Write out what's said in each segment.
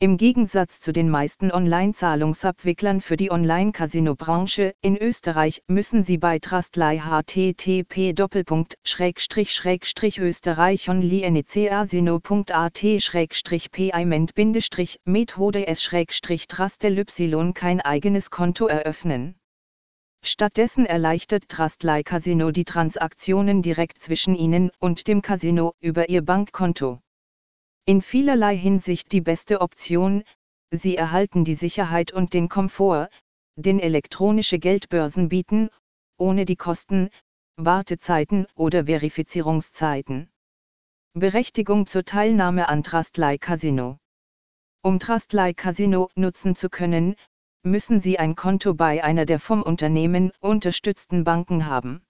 Im Gegensatz zu den meisten Online-Zahlungsabwicklern für die Online-Casino-Branche in Österreich müssen Sie bei Trustly http österreich methode s trustly kein eigenes Konto eröffnen. Stattdessen erleichtert Trustly Casino die Transaktionen direkt zwischen Ihnen und dem Casino über Ihr Bankkonto in vielerlei Hinsicht die beste Option, sie erhalten die Sicherheit und den Komfort, den elektronische Geldbörsen bieten, ohne die Kosten, Wartezeiten oder Verifizierungszeiten. Berechtigung zur Teilnahme an Trustly Casino. Um Trustly Casino nutzen zu können, müssen Sie ein Konto bei einer der vom Unternehmen unterstützten Banken haben.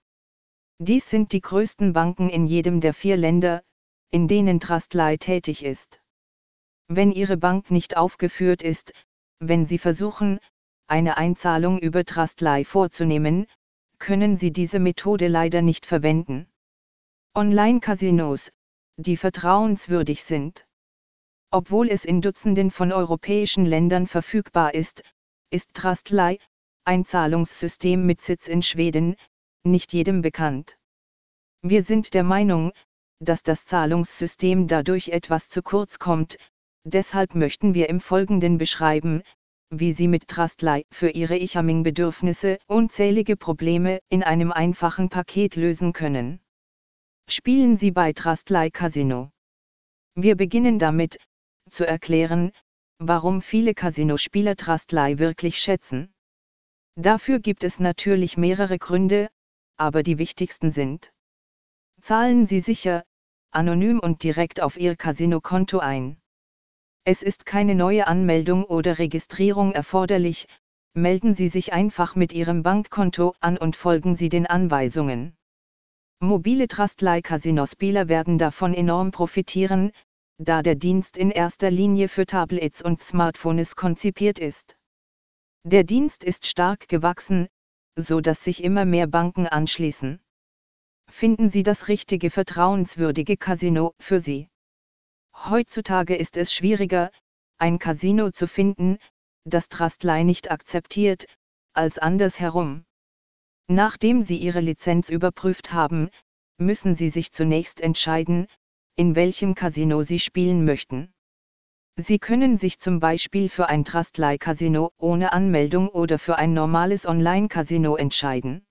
Dies sind die größten Banken in jedem der vier Länder, in denen Trustly tätig ist. Wenn Ihre Bank nicht aufgeführt ist, wenn Sie versuchen, eine Einzahlung über Trustly vorzunehmen, können Sie diese Methode leider nicht verwenden. Online-Casinos, die vertrauenswürdig sind. Obwohl es in Dutzenden von europäischen Ländern verfügbar ist, ist Trustly, ein Zahlungssystem mit Sitz in Schweden, nicht jedem bekannt. Wir sind der Meinung, dass das Zahlungssystem dadurch etwas zu kurz kommt, deshalb möchten wir im Folgenden beschreiben, wie Sie mit Trustly für Ihre Ichaming-Bedürfnisse unzählige Probleme in einem einfachen Paket lösen können. Spielen Sie bei Trustly Casino. Wir beginnen damit, zu erklären, warum viele Casino-Spieler Trustly wirklich schätzen. Dafür gibt es natürlich mehrere Gründe, aber die wichtigsten sind. Zahlen Sie sicher, anonym und direkt auf Ihr Casino-Konto ein. Es ist keine neue Anmeldung oder Registrierung erforderlich, melden Sie sich einfach mit Ihrem Bankkonto an und folgen Sie den Anweisungen. Mobile Trustly Casino-Spieler werden davon enorm profitieren, da der Dienst in erster Linie für Tablets und Smartphones konzipiert ist. Der Dienst ist stark gewachsen, so dass sich immer mehr Banken anschließen finden Sie das richtige vertrauenswürdige Casino für Sie. Heutzutage ist es schwieriger, ein Casino zu finden, das Trustly nicht akzeptiert, als andersherum. Nachdem Sie Ihre Lizenz überprüft haben, müssen Sie sich zunächst entscheiden, in welchem Casino Sie spielen möchten. Sie können sich zum Beispiel für ein Trustly Casino ohne Anmeldung oder für ein normales Online-Casino entscheiden.